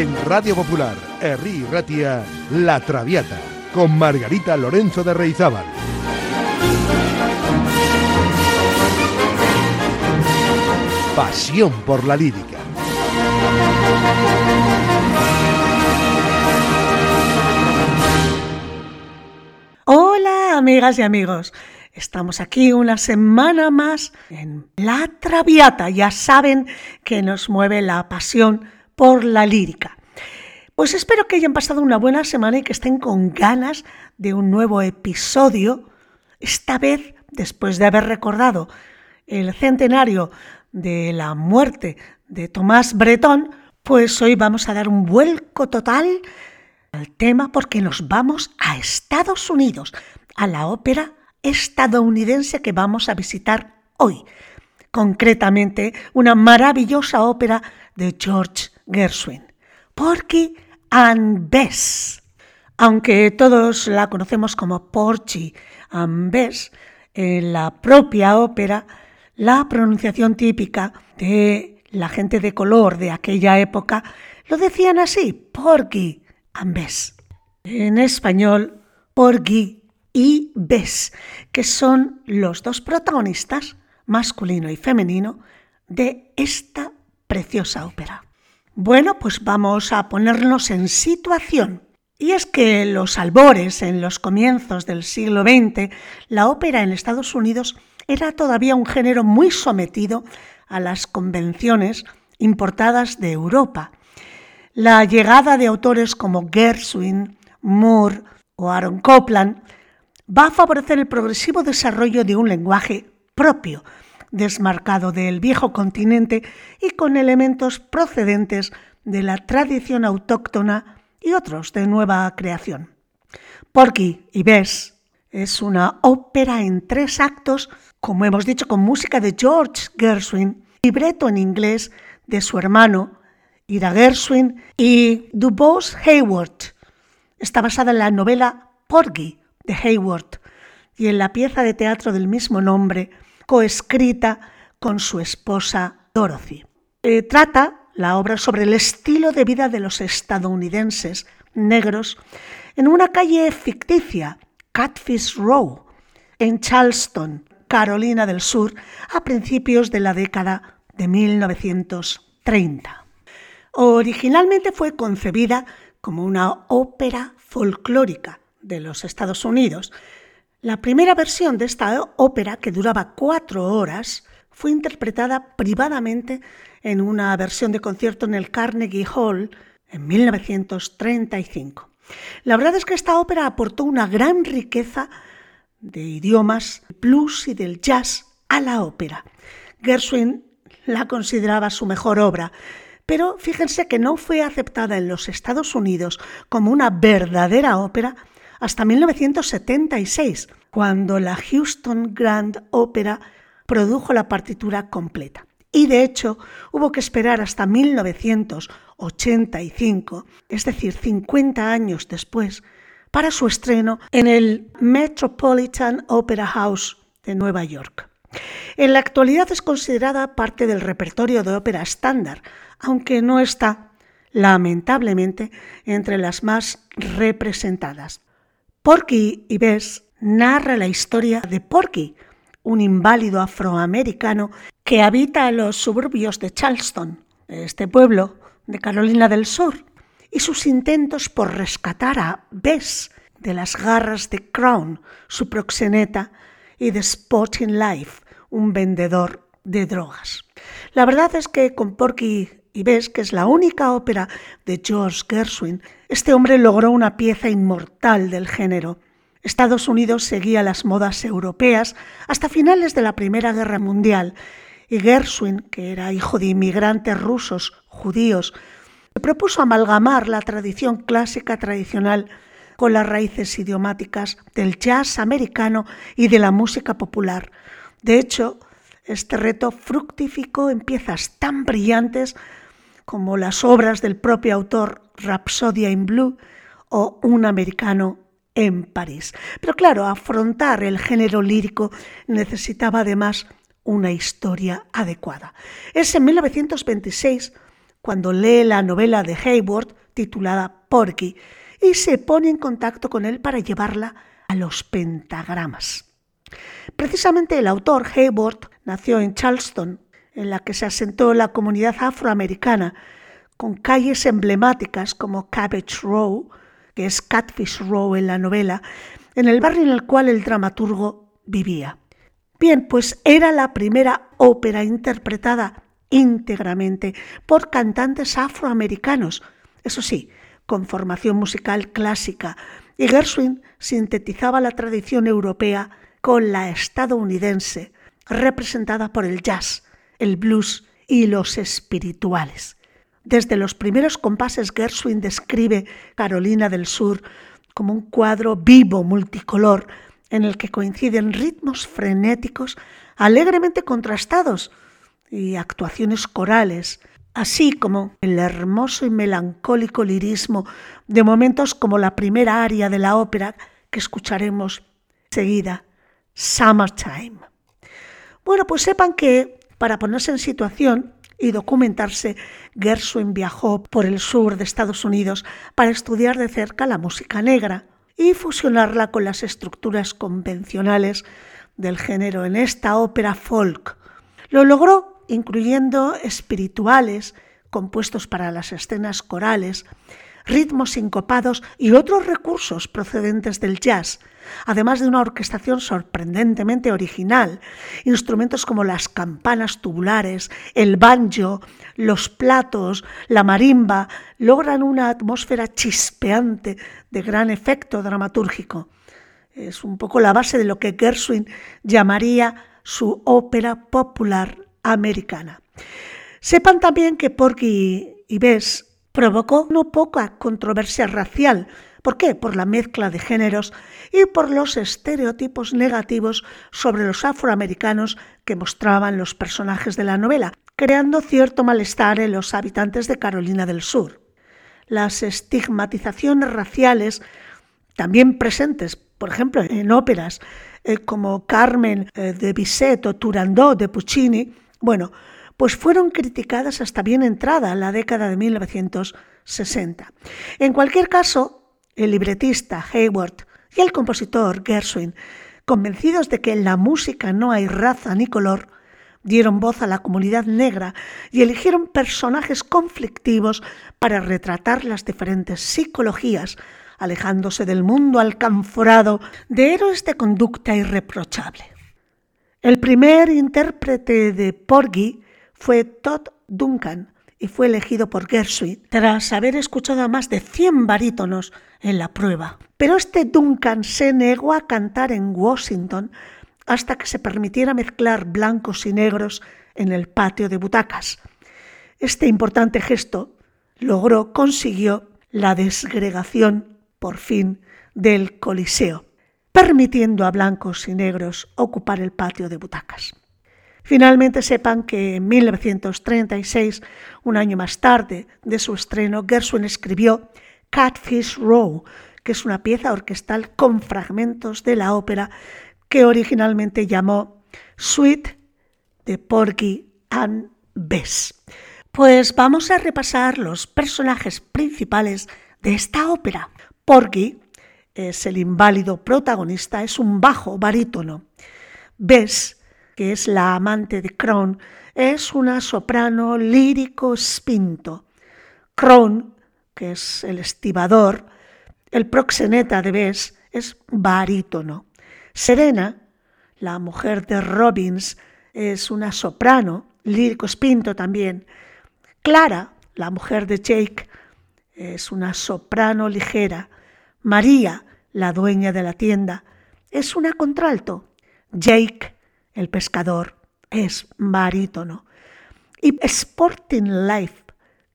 En Radio Popular, Herri Ratia, La Traviata, con Margarita Lorenzo de Reizábal. Pasión por la lírica. Hola amigas y amigos. Estamos aquí una semana más en La Traviata. Ya saben que nos mueve la pasión por la lírica. Pues espero que hayan pasado una buena semana y que estén con ganas de un nuevo episodio, esta vez después de haber recordado el centenario de la muerte de Tomás Bretón, pues hoy vamos a dar un vuelco total al tema porque nos vamos a Estados Unidos, a la ópera estadounidense que vamos a visitar hoy. Concretamente, una maravillosa ópera de George Gershwin, Porky and Bess. Aunque todos la conocemos como Porgy and Bess, en la propia ópera, la pronunciación típica de la gente de color de aquella época lo decían así, Porgy and Bess. En español, Porgy y Bess, que son los dos protagonistas, masculino y femenino, de esta preciosa ópera. Bueno, pues vamos a ponernos en situación. Y es que los albores, en los comienzos del siglo XX, la ópera en Estados Unidos era todavía un género muy sometido a las convenciones importadas de Europa. La llegada de autores como Gershwin, Moore o Aaron Copland va a favorecer el progresivo desarrollo de un lenguaje propio, desmarcado del viejo continente y con elementos procedentes de la tradición autóctona y otros de nueva creación. Porky y Bess es una ópera en tres actos, como hemos dicho, con música de George Gershwin, libreto en inglés de su hermano Ira Gershwin y Dubose Hayward. Está basada en la novela Porgy de Hayward y en la pieza de teatro del mismo nombre, coescrita con su esposa Dorothy. Eh, trata la obra sobre el estilo de vida de los estadounidenses negros en una calle ficticia, Catfish Row, en Charleston, Carolina del Sur, a principios de la década de 1930. Originalmente fue concebida como una ópera folclórica de los Estados Unidos. La primera versión de esta ópera, que duraba cuatro horas, fue interpretada privadamente en una versión de concierto en el Carnegie Hall en 1935. La verdad es que esta ópera aportó una gran riqueza de idiomas, blues y del jazz a la ópera. Gershwin la consideraba su mejor obra, pero fíjense que no fue aceptada en los Estados Unidos como una verdadera ópera hasta 1976, cuando la Houston Grand Opera produjo la partitura completa. Y de hecho hubo que esperar hasta 1985, es decir, 50 años después, para su estreno en el Metropolitan Opera House de Nueva York. En la actualidad es considerada parte del repertorio de ópera estándar, aunque no está, lamentablemente, entre las más representadas. Porky y Bess narra la historia de Porky, un inválido afroamericano que habita los suburbios de Charleston, este pueblo de Carolina del Sur, y sus intentos por rescatar a Bess de las garras de Crown, su proxeneta, y de Sporting Life, un vendedor de drogas. La verdad es que con Porky y Bess, que es la única ópera de George Gershwin, este hombre logró una pieza inmortal del género. Estados Unidos seguía las modas europeas hasta finales de la Primera Guerra Mundial y Gershwin, que era hijo de inmigrantes rusos, judíos, propuso amalgamar la tradición clásica tradicional con las raíces idiomáticas del jazz americano y de la música popular. De hecho, este reto fructificó en piezas tan brillantes como las obras del propio autor Rhapsodia in Blue o Un americano en París. Pero claro, afrontar el género lírico necesitaba además una historia adecuada. Es en 1926 cuando lee la novela de Hayward titulada Porky y se pone en contacto con él para llevarla a los pentagramas. Precisamente el autor Hayward nació en Charleston, en la que se asentó la comunidad afroamericana, con calles emblemáticas como Cabbage Row, que es Catfish Row en la novela, en el barrio en el cual el dramaturgo vivía. Bien, pues era la primera ópera interpretada íntegramente por cantantes afroamericanos, eso sí, con formación musical clásica, y Gershwin sintetizaba la tradición europea con la estadounidense, representada por el jazz, el blues y los espirituales. Desde los primeros compases Gershwin describe Carolina del Sur como un cuadro vivo, multicolor, en el que coinciden ritmos frenéticos alegremente contrastados y actuaciones corales, así como el hermoso y melancólico lirismo de momentos como la primera aria de la ópera que escucharemos seguida, Summertime. Bueno, pues sepan que para ponerse en situación y documentarse, Gershwin viajó por el sur de Estados Unidos para estudiar de cerca la música negra y fusionarla con las estructuras convencionales del género en esta ópera folk. Lo logró incluyendo espirituales compuestos para las escenas corales, ritmos sincopados y otros recursos procedentes del jazz, además de una orquestación sorprendentemente original. Instrumentos como las campanas tubulares, el banjo, los platos, la marimba logran una atmósfera chispeante de gran efecto dramatúrgico. Es un poco la base de lo que Gershwin llamaría su ópera popular americana. Sepan también que Porky y Bess provocó no poca controversia racial. ¿Por qué? Por la mezcla de géneros y por los estereotipos negativos sobre los afroamericanos que mostraban los personajes de la novela, creando cierto malestar en los habitantes de Carolina del Sur. Las estigmatizaciones raciales, también presentes, por ejemplo, en óperas eh, como Carmen eh, de Bizet o Turandot de Puccini, bueno, pues fueron criticadas hasta bien entrada la década de 1960. En cualquier caso, el libretista Hayward y el compositor Gershwin, convencidos de que en la música no hay raza ni color, dieron voz a la comunidad negra y eligieron personajes conflictivos para retratar las diferentes psicologías, alejándose del mundo alcanforado de héroes de conducta irreprochable. El primer intérprete de Porgy fue Todd Duncan y fue elegido por Gershwin tras haber escuchado a más de 100 barítonos en la prueba. Pero este Duncan se negó a cantar en Washington hasta que se permitiera mezclar blancos y negros en el patio de butacas. Este importante gesto logró, consiguió la desgregación, por fin, del Coliseo, permitiendo a blancos y negros ocupar el patio de butacas. Finalmente sepan que en 1936, un año más tarde de su estreno, Gershwin escribió Catfish Row, que es una pieza orquestal con fragmentos de la ópera que originalmente llamó Suite de Porgy and Bess. Pues vamos a repasar los personajes principales de esta ópera. Porgy es el inválido protagonista, es un bajo barítono. Bess que es la amante de Kron, es una soprano lírico spinto. Kron, que es el estibador, el proxeneta de Bess, es barítono. Serena, la mujer de Robbins, es una soprano, lírico spinto también. Clara, la mujer de Jake, es una soprano ligera. María, la dueña de la tienda, es una contralto. Jake el pescador, es barítono. Y Sporting Life,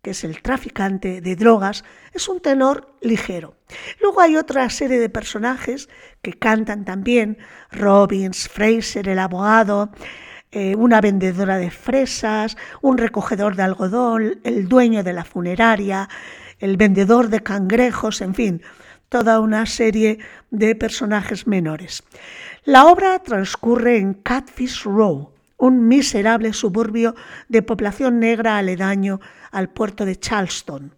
que es el traficante de drogas, es un tenor ligero. Luego hay otra serie de personajes que cantan también, Robbins, Fraser, el abogado, eh, una vendedora de fresas, un recogedor de algodón, el dueño de la funeraria, el vendedor de cangrejos, en fin, toda una serie de personajes menores. La obra transcurre en Catfish Row, un miserable suburbio de población negra aledaño al puerto de Charleston.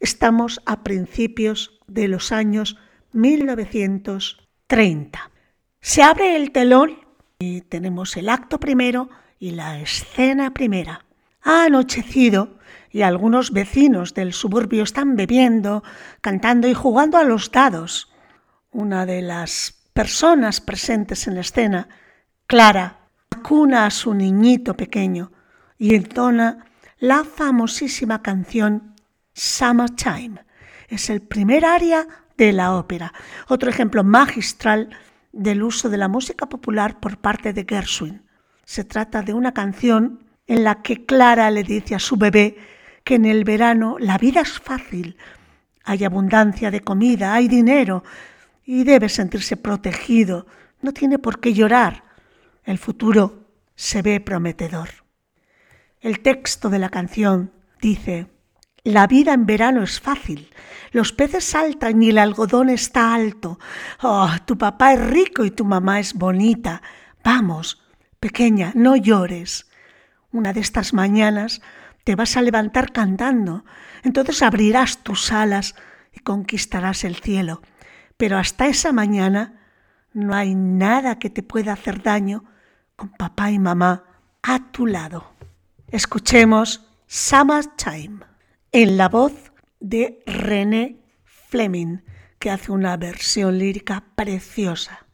Estamos a principios de los años 1930. Se abre el telón y tenemos el acto primero y la escena primera. Ha anochecido y algunos vecinos del suburbio están bebiendo, cantando y jugando a los dados. Una de las personas presentes en la escena, Clara, acuna a su niñito pequeño y entona la famosísima canción Summertime. Es el primer aria de la ópera, otro ejemplo magistral del uso de la música popular por parte de Gershwin. Se trata de una canción en la que Clara le dice a su bebé que en el verano la vida es fácil, hay abundancia de comida, hay dinero y debe sentirse protegido, no tiene por qué llorar. El futuro se ve prometedor. El texto de la canción dice, la vida en verano es fácil, los peces saltan y el algodón está alto. Oh, tu papá es rico y tu mamá es bonita. Vamos, pequeña, no llores. Una de estas mañanas te vas a levantar cantando, entonces abrirás tus alas y conquistarás el cielo. Pero hasta esa mañana no hay nada que te pueda hacer daño con papá y mamá a tu lado. Escuchemos Summertime en la voz de René Fleming, que hace una versión lírica preciosa.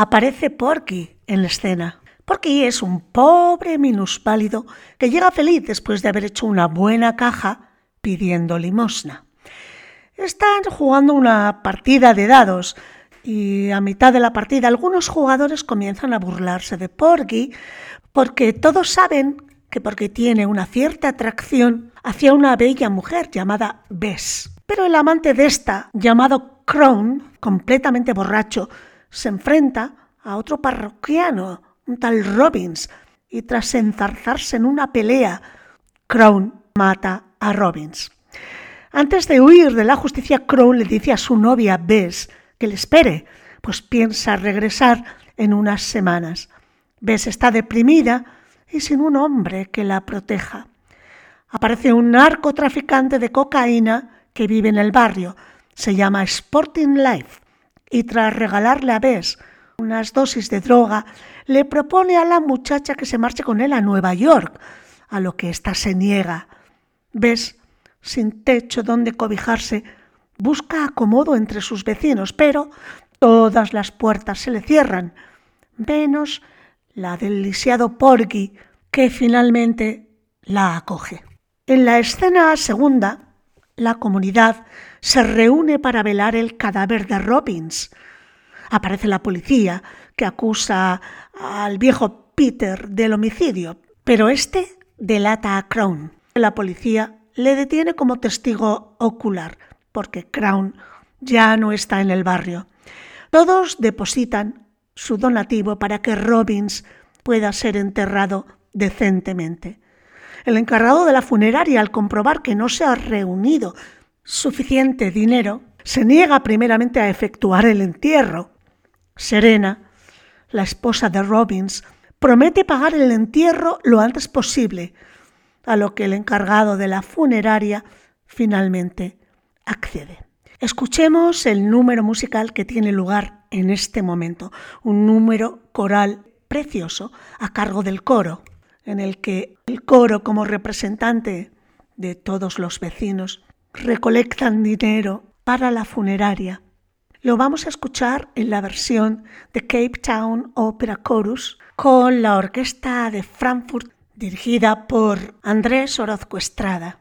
Aparece Porky en la escena. Porky es un pobre minuspálido que llega feliz después de haber hecho una buena caja pidiendo limosna. Están jugando una partida de dados y a mitad de la partida algunos jugadores comienzan a burlarse de Porky porque todos saben que porque tiene una cierta atracción hacia una bella mujer llamada Bess. Pero el amante de esta, llamado Crown, completamente borracho, se enfrenta a otro parroquiano, un tal Robbins, y tras enzarzarse en una pelea, Crown mata a Robbins. Antes de huir de la justicia, Crown le dice a su novia Bess que le espere, pues piensa regresar en unas semanas. Bess está deprimida y sin un hombre que la proteja. Aparece un narcotraficante de cocaína que vive en el barrio. Se llama Sporting Life y tras regalarle a Bess unas dosis de droga, le propone a la muchacha que se marche con él a Nueva York, a lo que ésta se niega. Bess, sin techo donde cobijarse, busca acomodo entre sus vecinos, pero todas las puertas se le cierran, menos la del lisiado Porgy, que finalmente la acoge. En la escena segunda, la comunidad se reúne para velar el cadáver de Robbins. Aparece la policía, que acusa al viejo Peter del homicidio, pero este delata a Crown. La policía le detiene como testigo ocular, porque Crown ya no está en el barrio. Todos depositan su donativo para que Robbins pueda ser enterrado decentemente. El encargado de la funeraria, al comprobar que no se ha reunido suficiente dinero, se niega primeramente a efectuar el entierro. Serena, la esposa de Robbins, promete pagar el entierro lo antes posible, a lo que el encargado de la funeraria finalmente accede. Escuchemos el número musical que tiene lugar en este momento, un número coral precioso a cargo del coro en el que el coro como representante de todos los vecinos recolectan dinero para la funeraria. Lo vamos a escuchar en la versión de Cape Town Opera Chorus con la orquesta de Frankfurt dirigida por Andrés Orozco Estrada.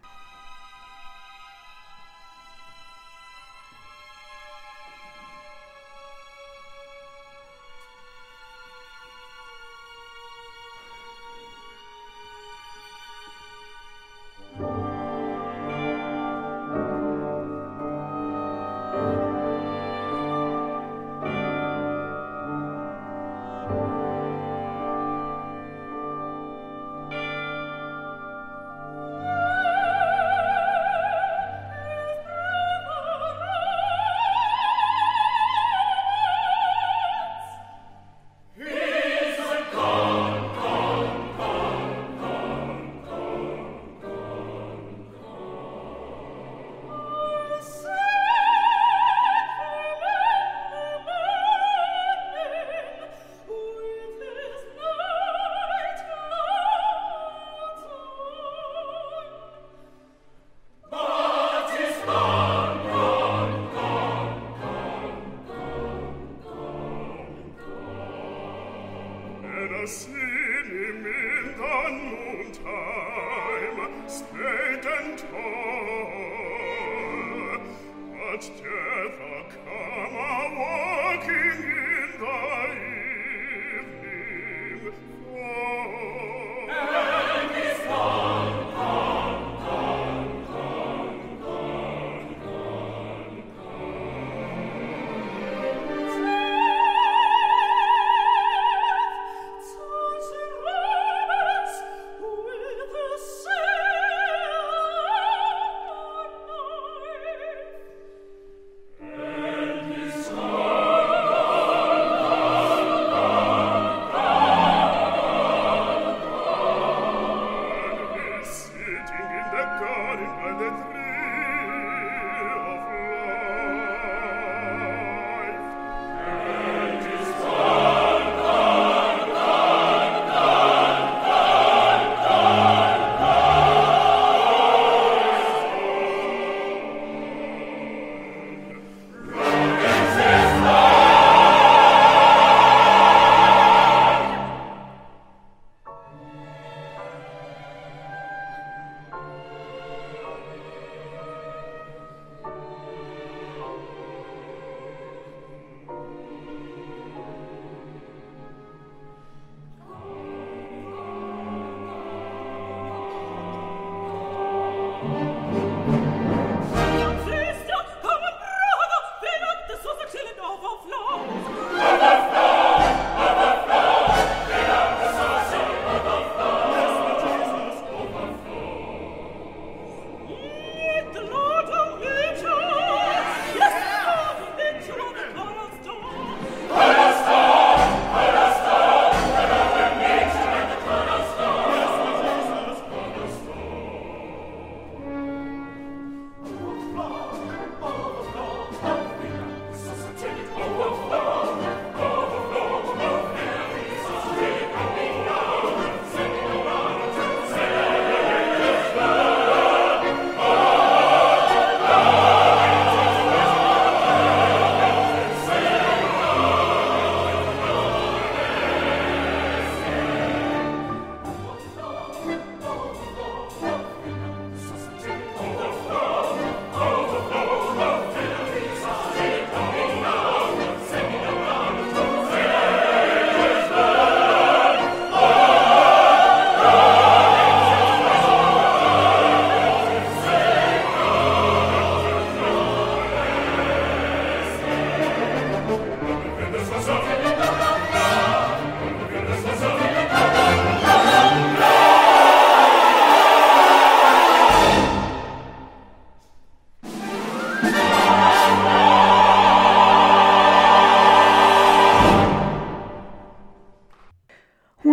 Forever come a-walking in the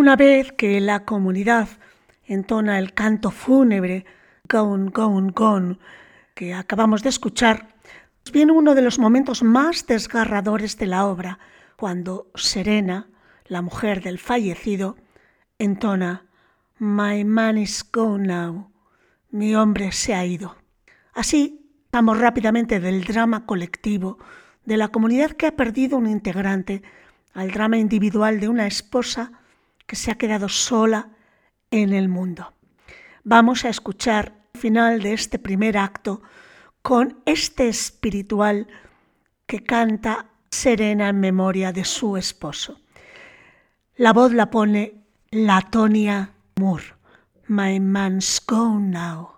Una vez que la comunidad entona el canto fúnebre Gone, Gone, Gone que acabamos de escuchar, viene uno de los momentos más desgarradores de la obra, cuando Serena, la mujer del fallecido, entona My man is gone now. Mi hombre se ha ido. Así, vamos rápidamente del drama colectivo de la comunidad que ha perdido un integrante al drama individual de una esposa que se ha quedado sola en el mundo. Vamos a escuchar el final de este primer acto con este espiritual que canta Serena en memoria de su esposo. La voz la pone Latonia Moore. My man's gone now.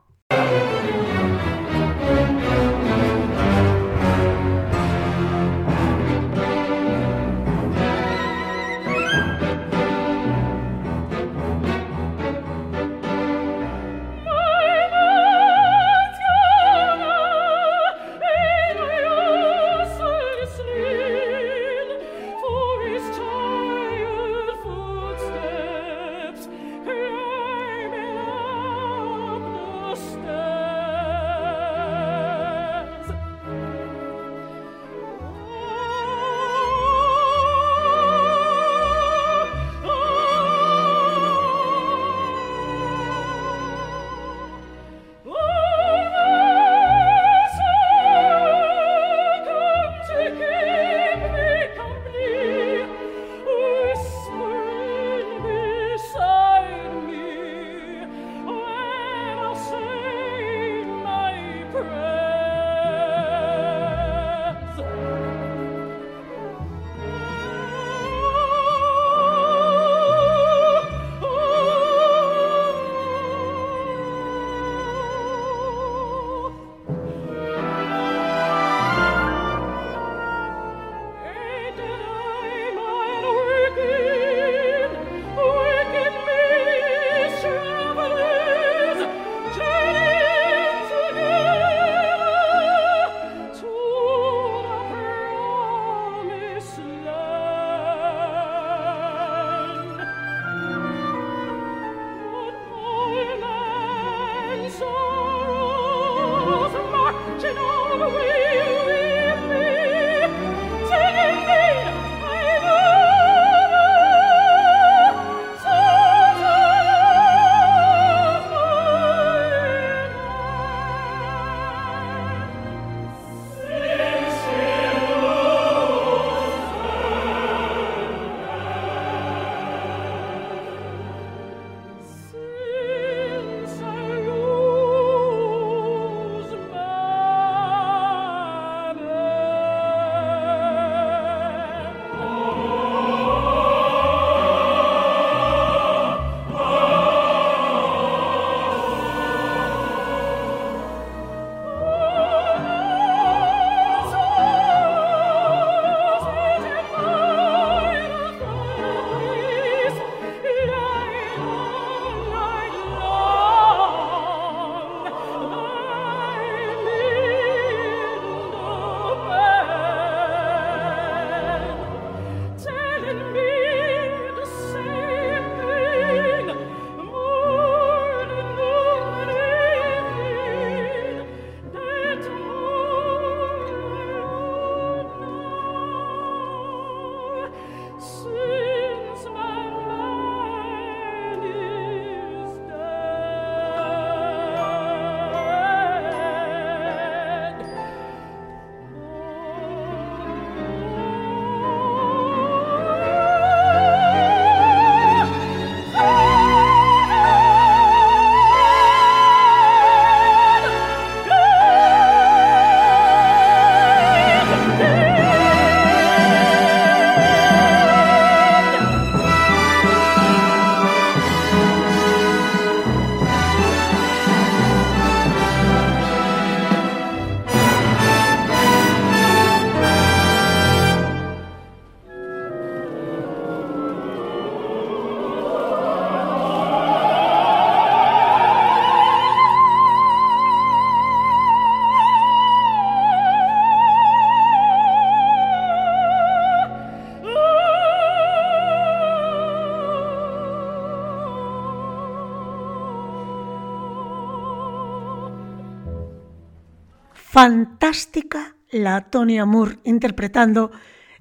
La Tonya Moore interpretando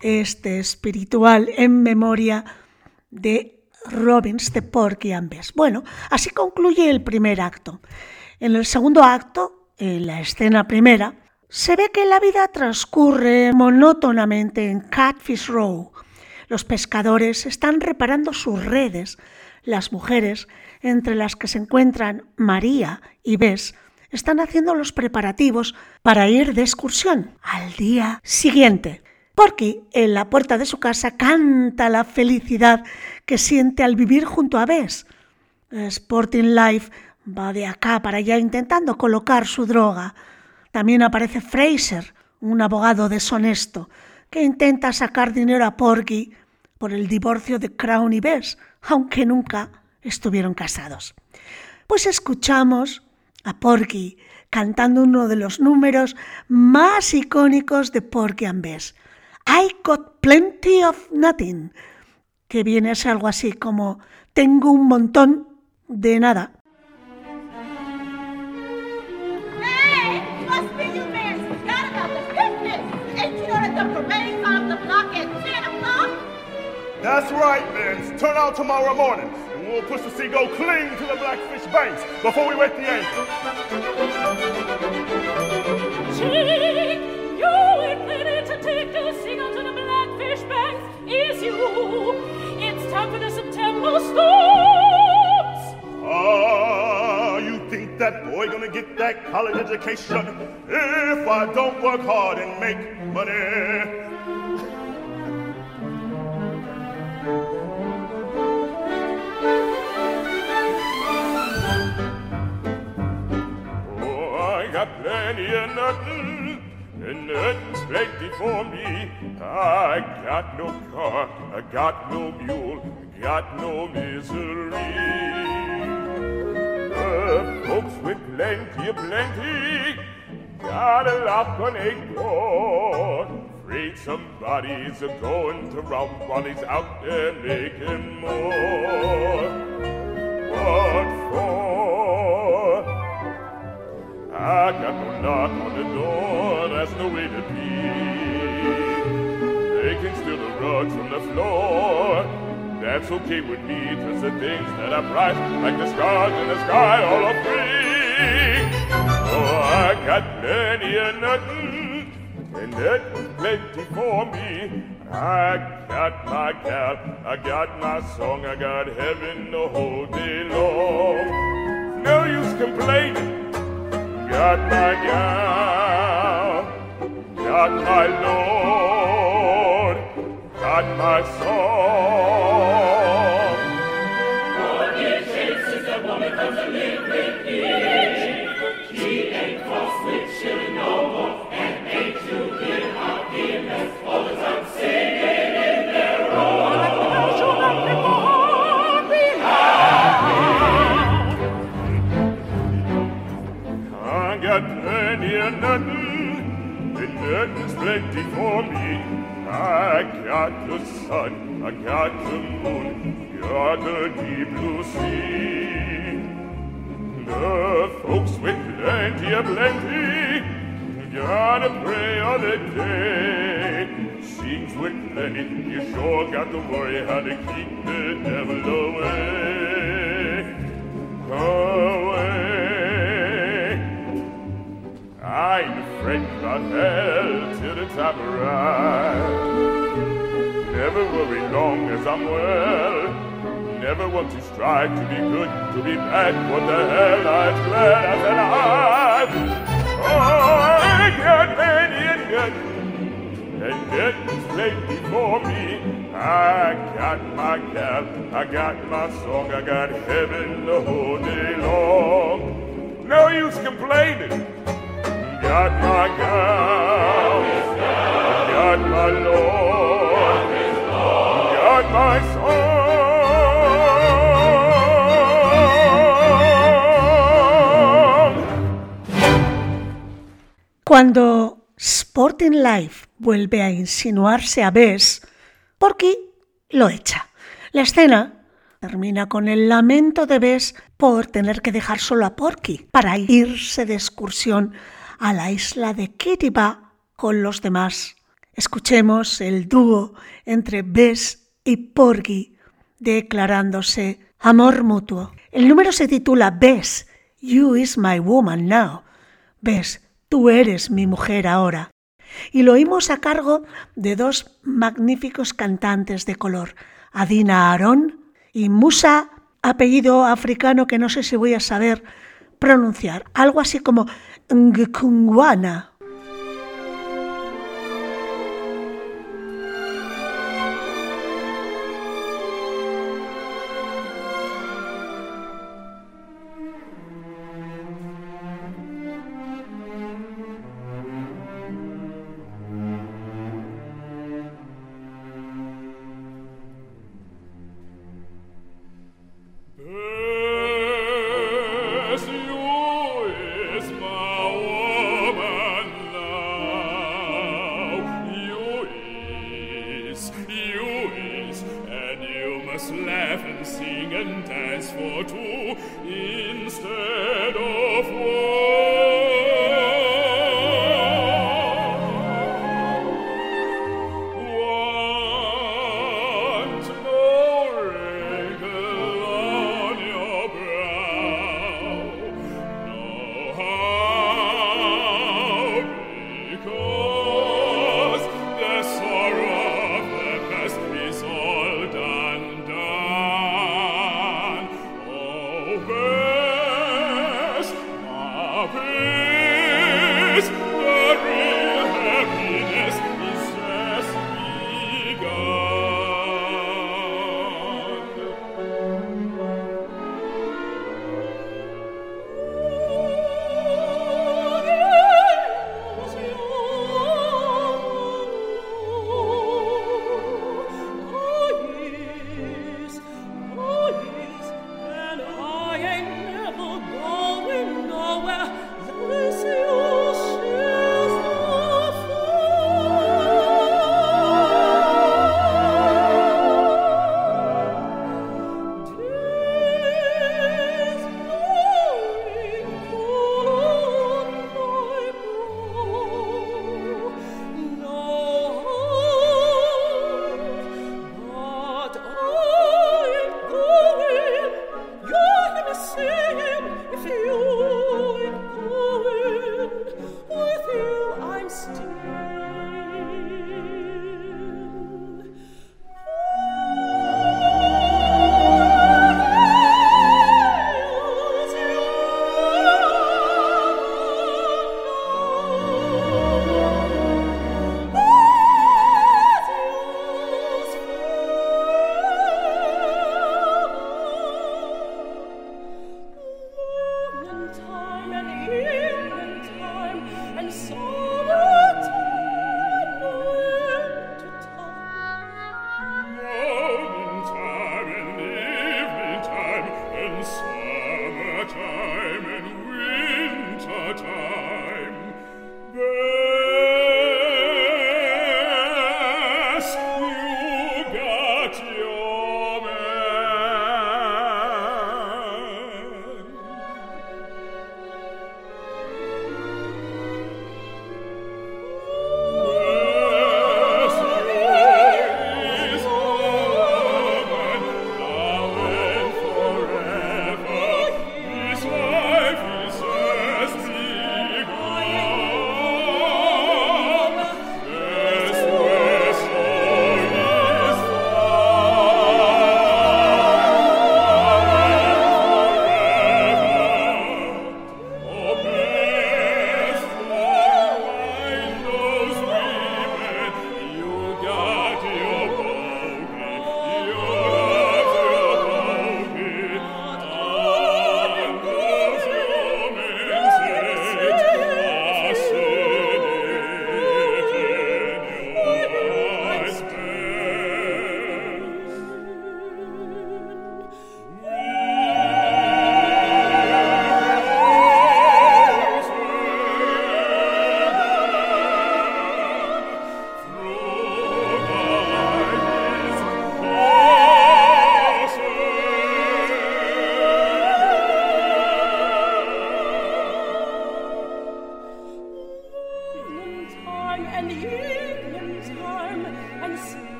este espiritual en memoria de Robbins de Porky and. Bueno, así concluye el primer acto. En el segundo acto, en la escena primera, se ve que la vida transcurre monótonamente en Catfish Row. Los pescadores están reparando sus redes. Las mujeres, entre las que se encuentran María y Bess, están haciendo los preparativos para ir de excursión al día siguiente. Porky, en la puerta de su casa, canta la felicidad que siente al vivir junto a Bess. Sporting Life va de acá para allá intentando colocar su droga. También aparece Fraser, un abogado deshonesto, que intenta sacar dinero a Porky por el divorcio de Crown y Bess, aunque nunca estuvieron casados. Pues escuchamos a Porky cantando uno de los números más icónicos de Porky and Bess. I got plenty of nothing, que viene a ser algo así como tengo un montón de nada. That's right, Vince. Turn out tomorrow morning, we'll push the seagull clean to the Blackfish Banks before we wet the anchor. Chick, you to take the seagull to the Blackfish Banks. Is you? It's time for the September storms. Ah, you think that boy gonna get that college education if I don't work hard and make money? Plenty of nothing, and nothing's plenty for me. I got no car, I got no mule, got no misery. The folks with plenty of plenty got a lock on a door. Afraid somebody's a going to rob while he's out there making more. What for? I got no knock on the door, that's the way to be. They can steal the rugs from the floor. That's okay with me, cause the things that are bright, like the stars in the sky, all are free. Oh, I got plenty of nothing, and that's plenty for me. I got my gal, I got my song, I got heaven the whole day long. No use complaining Yat Yat my Lord, Yat my soul. Plenty for me. I got the sun, I got the moon, got the deep blue sea. The folks with plenty of plenty gotta pray all the day. Seems with plenty, you sure got to worry how to keep the devil away. Away. Afraid about hell till the time arrives. Never worry long as I'm well. Never want to strive to be good, to be bad. What the hell? I'm glad I said I. Oh, I got many and good, and that's plenty before me. I got my gal, I got my song, I got heaven the whole day long. No use complaining. Cuando Sporting Life vuelve a insinuarse a Bess, Porky lo echa. La escena termina con el lamento de Bess por tener que dejar solo a Porky para irse de excursión a la isla de Kiribati con los demás. Escuchemos el dúo entre Bess y Porgy declarándose amor mutuo. El número se titula Bess, You is my woman now. Bess, tú eres mi mujer ahora. Y lo oímos a cargo de dos magníficos cantantes de color, Adina Aaron y Musa, apellido africano que no sé si voy a saber pronunciar, algo así como 嗯个空瓜纳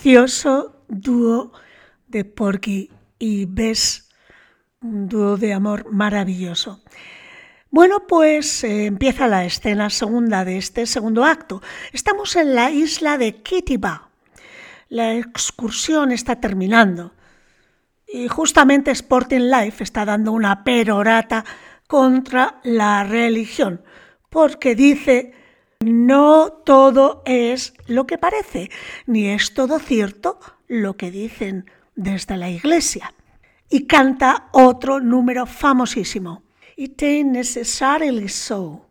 precioso dúo de Porky y Bess, un dúo de amor maravilloso. Bueno, pues eh, empieza la escena segunda de este segundo acto. Estamos en la isla de Kitiba. La excursión está terminando y justamente Sporting Life está dando una perorata contra la religión, porque dice no todo es lo que parece, ni es todo cierto lo que dicen desde la iglesia. Y canta otro número famosísimo. It ain't necessarily so.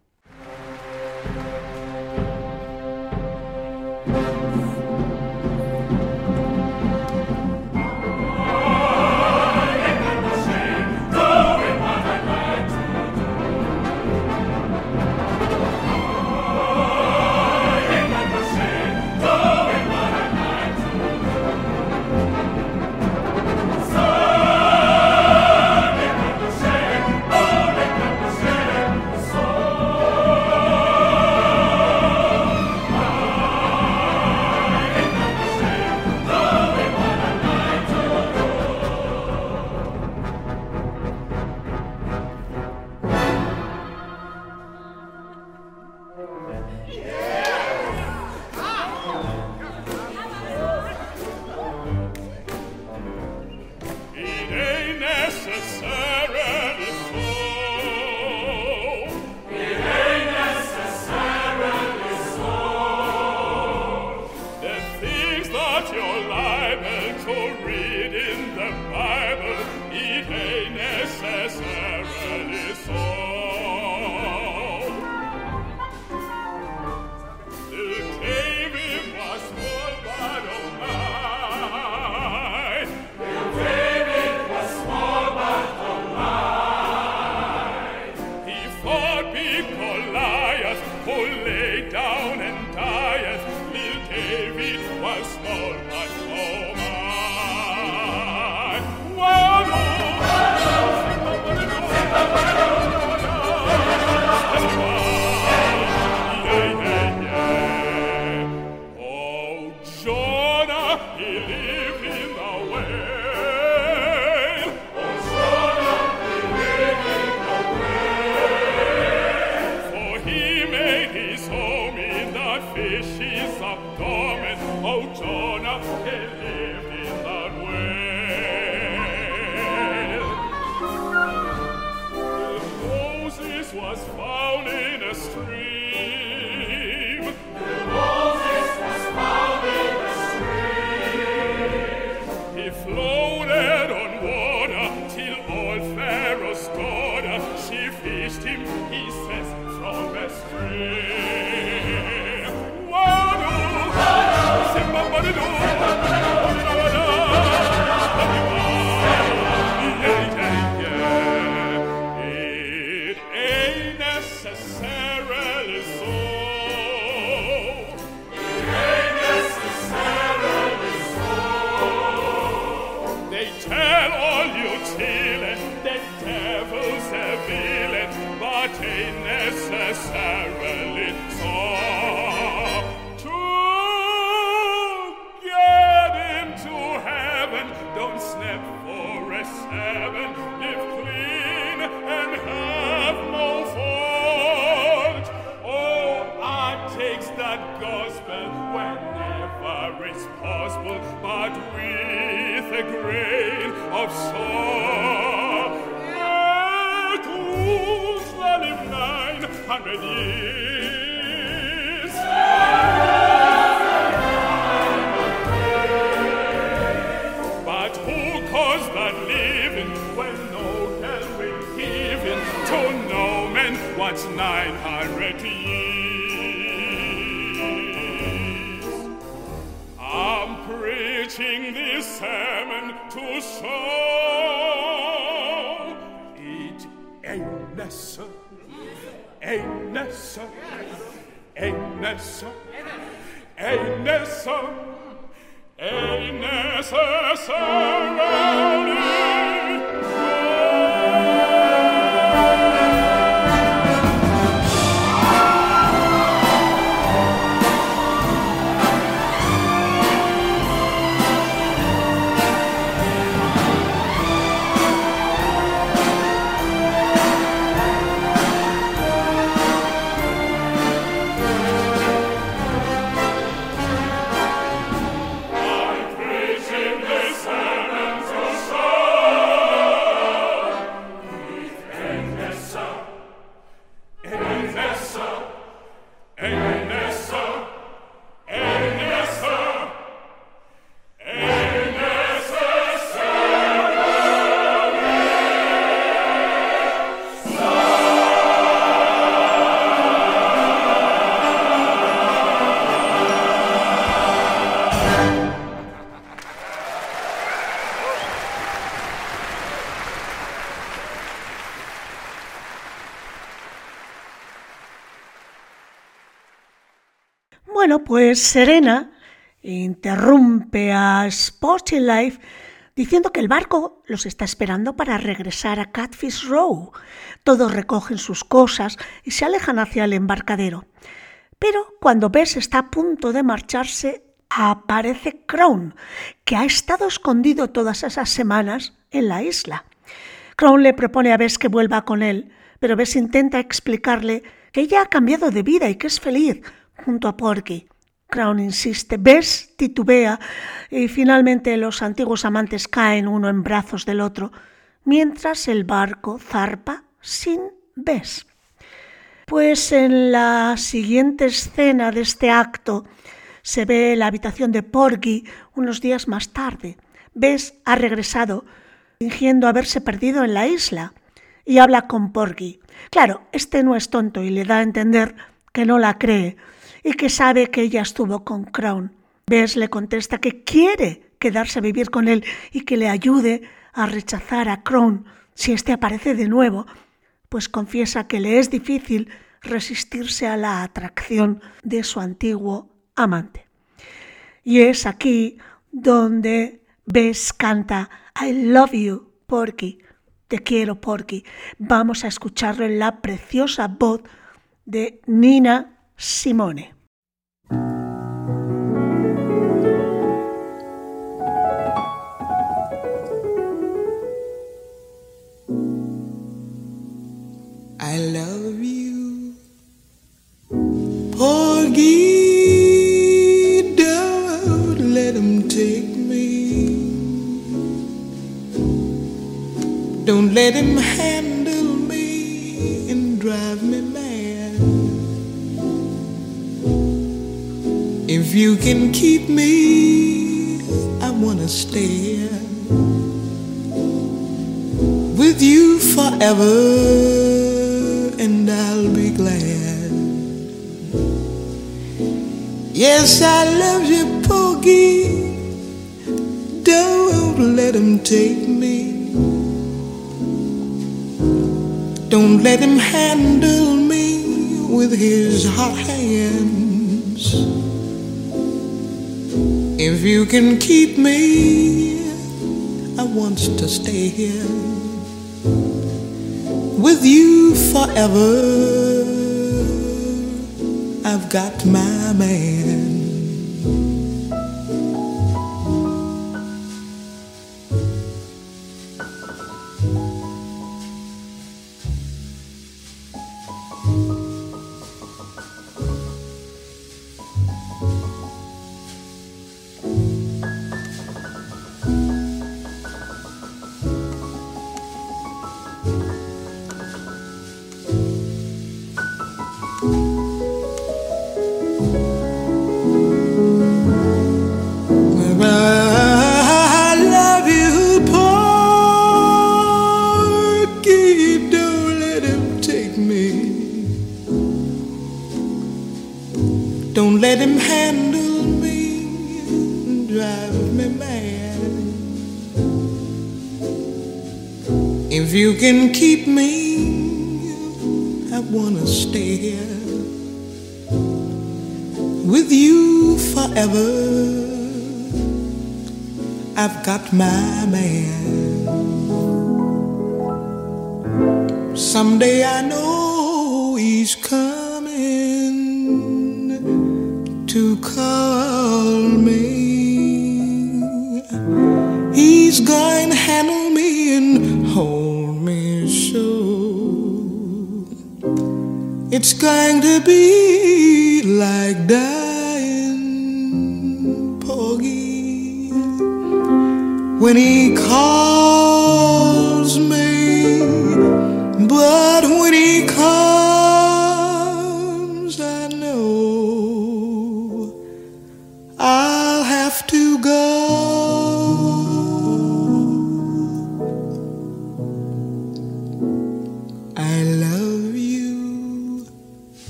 Hallelujah. gospel, but with a grain of salt. It would live nine hundred years. But who caused that living when no hell will give to no men what's nine hundred the salmon to show. It ain't necessary. Ain't necessary. Ain't necessary. Ain't necessary. Ain't necessary. Bueno, pues Serena interrumpe a Sporty Life diciendo que el barco los está esperando para regresar a Catfish Row. Todos recogen sus cosas y se alejan hacia el embarcadero. Pero cuando Bess está a punto de marcharse, aparece Crown, que ha estado escondido todas esas semanas en la isla. Crown le propone a Bess que vuelva con él, pero Bess intenta explicarle que ella ha cambiado de vida y que es feliz junto a Porky. Crown insiste, Bess titubea y finalmente los antiguos amantes caen uno en brazos del otro, mientras el barco zarpa sin Bess. Pues en la siguiente escena de este acto se ve la habitación de Porgy unos días más tarde. Bess ha regresado, fingiendo haberse perdido en la isla, y habla con Porgy. Claro, este no es tonto y le da a entender que no la cree y que sabe que ella estuvo con Crown. Bess le contesta que quiere quedarse a vivir con él y que le ayude a rechazar a Crown si éste aparece de nuevo, pues confiesa que le es difícil resistirse a la atracción de su antiguo amante. Y es aquí donde Bess canta I love you, Porky. Te quiero, Porky. Vamos a escucharlo en la preciosa voz de Nina Simone. I love you, Porgy. Don't let him take me. Don't let him handle you can keep me, I wanna stay with you forever, and I'll be glad. Yes, I love you, Porgy. Don't let him take me. Don't let him handle me with his hot hands. If you can keep me, I want to stay here with you forever. I've got my man. Don't let him handle me and drive me mad. If you can keep me, I wanna stay here with you forever. I've got my man. Someday I know he's coming to call me. He's going to handle me and hold me so. It's going to be like dying, Porgy when he calls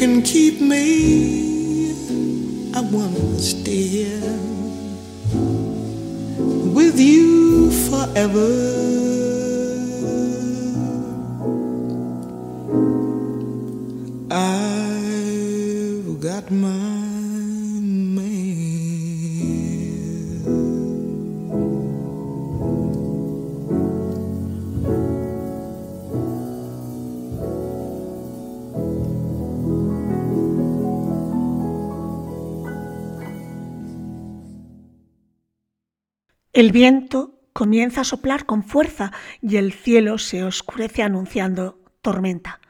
can keep me, I wanna stay here with you forever. El viento comienza a soplar con fuerza y el cielo se oscurece anunciando tormenta.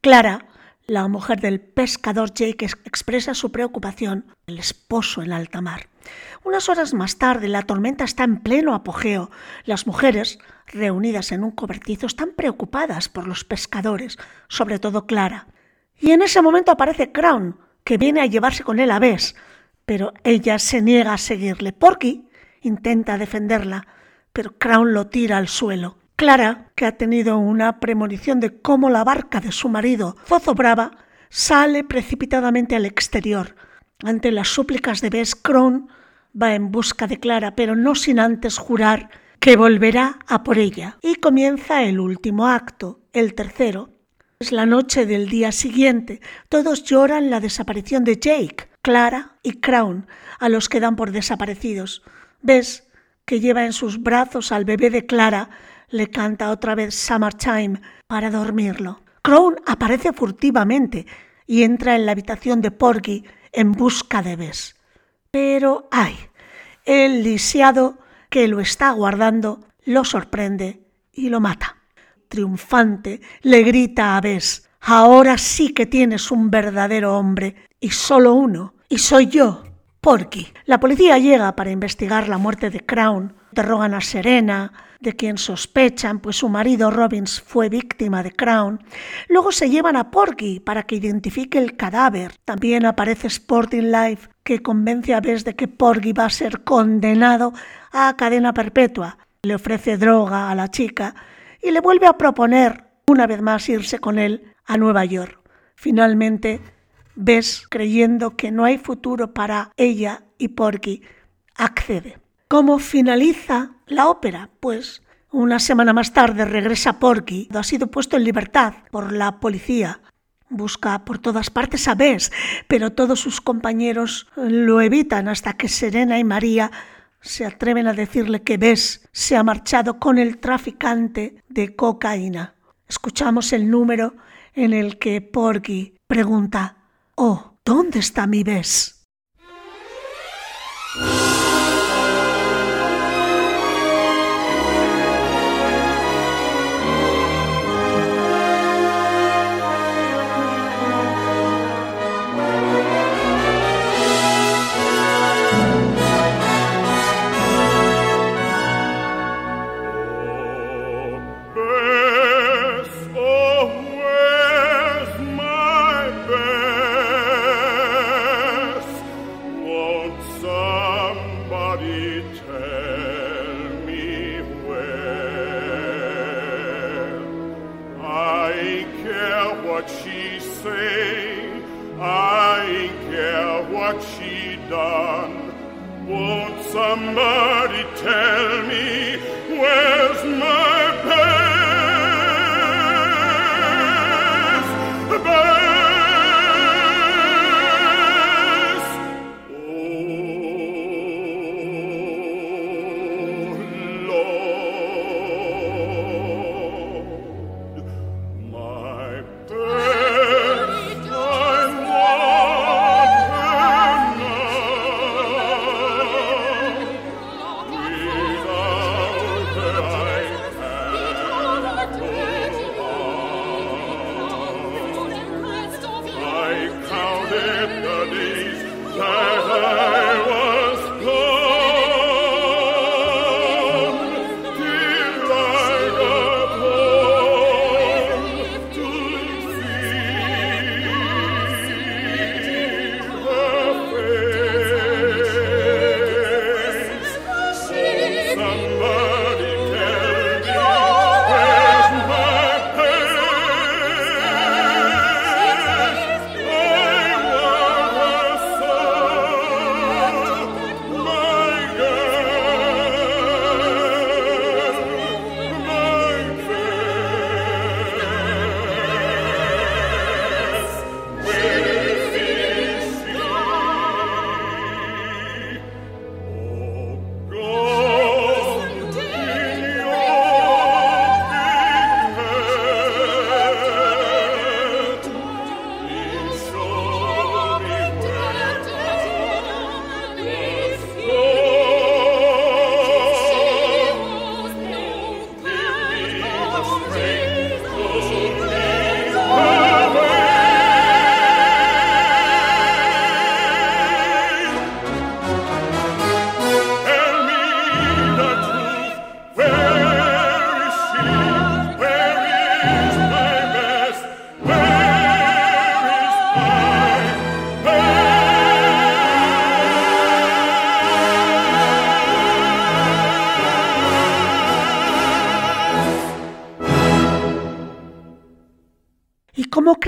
Clara, la mujer del pescador Jake, ex- expresa su preocupación el esposo en alta mar. Unas horas más tarde, la tormenta está en pleno apogeo. Las mujeres, reunidas en un cobertizo, están preocupadas por los pescadores, sobre todo Clara. Y en ese momento aparece Crown, que viene a llevarse con él a Bess, pero ella se niega a seguirle. Porky intenta defenderla, pero Crown lo tira al suelo. Clara, que ha tenido una premonición de cómo la barca de su marido, Zozobrava, sale precipitadamente al exterior. Ante las súplicas de Bess, Crown va en busca de Clara, pero no sin antes jurar que volverá a por ella. Y comienza el último acto, el tercero, es la noche del día siguiente. Todos lloran la desaparición de Jake, Clara y Crown, a los que dan por desaparecidos. Ves que lleva en sus brazos al bebé de Clara, le canta otra vez Summertime para dormirlo. Crown aparece furtivamente y entra en la habitación de Porgy en busca de Bess. Pero ay, el lisiado que lo está guardando lo sorprende y lo mata. Triunfante le grita a Bess, ahora sí que tienes un verdadero hombre y solo uno, y soy yo, Porky. La policía llega para investigar la muerte de Crown, interrogan a Serena, de quien sospechan, pues su marido Robbins fue víctima de Crown. Luego se llevan a Porky para que identifique el cadáver. También aparece Sporting Life, que convence a Bess de que Porky va a ser condenado a cadena perpetua. Le ofrece droga a la chica y le vuelve a proponer una vez más irse con él a Nueva York. Finalmente, Bess, creyendo que no hay futuro para ella y Porky, accede. ¿Cómo finaliza la ópera? Pues una semana más tarde regresa Porky, ha sido puesto en libertad por la policía. Busca por todas partes a Bess, pero todos sus compañeros lo evitan hasta que Serena y María se atreven a decirle que Bess se ha marchado con el traficante de cocaína. Escuchamos el número en el que Porky pregunta, Oh, ¿dónde está mi Bess?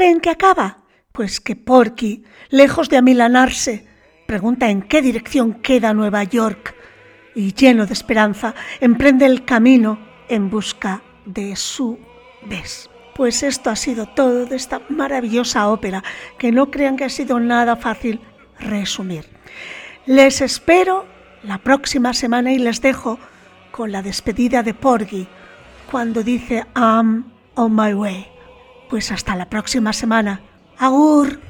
Creen que acaba? Pues que Porky, lejos de amilanarse, pregunta en qué dirección queda Nueva York y lleno de esperanza emprende el camino en busca de su Bess. Pues esto ha sido todo de esta maravillosa ópera, que no crean que ha sido nada fácil resumir. Les espero la próxima semana y les dejo con la despedida de Porgy cuando dice I'm on my way. Pues hasta la próxima semana. ¡Agur!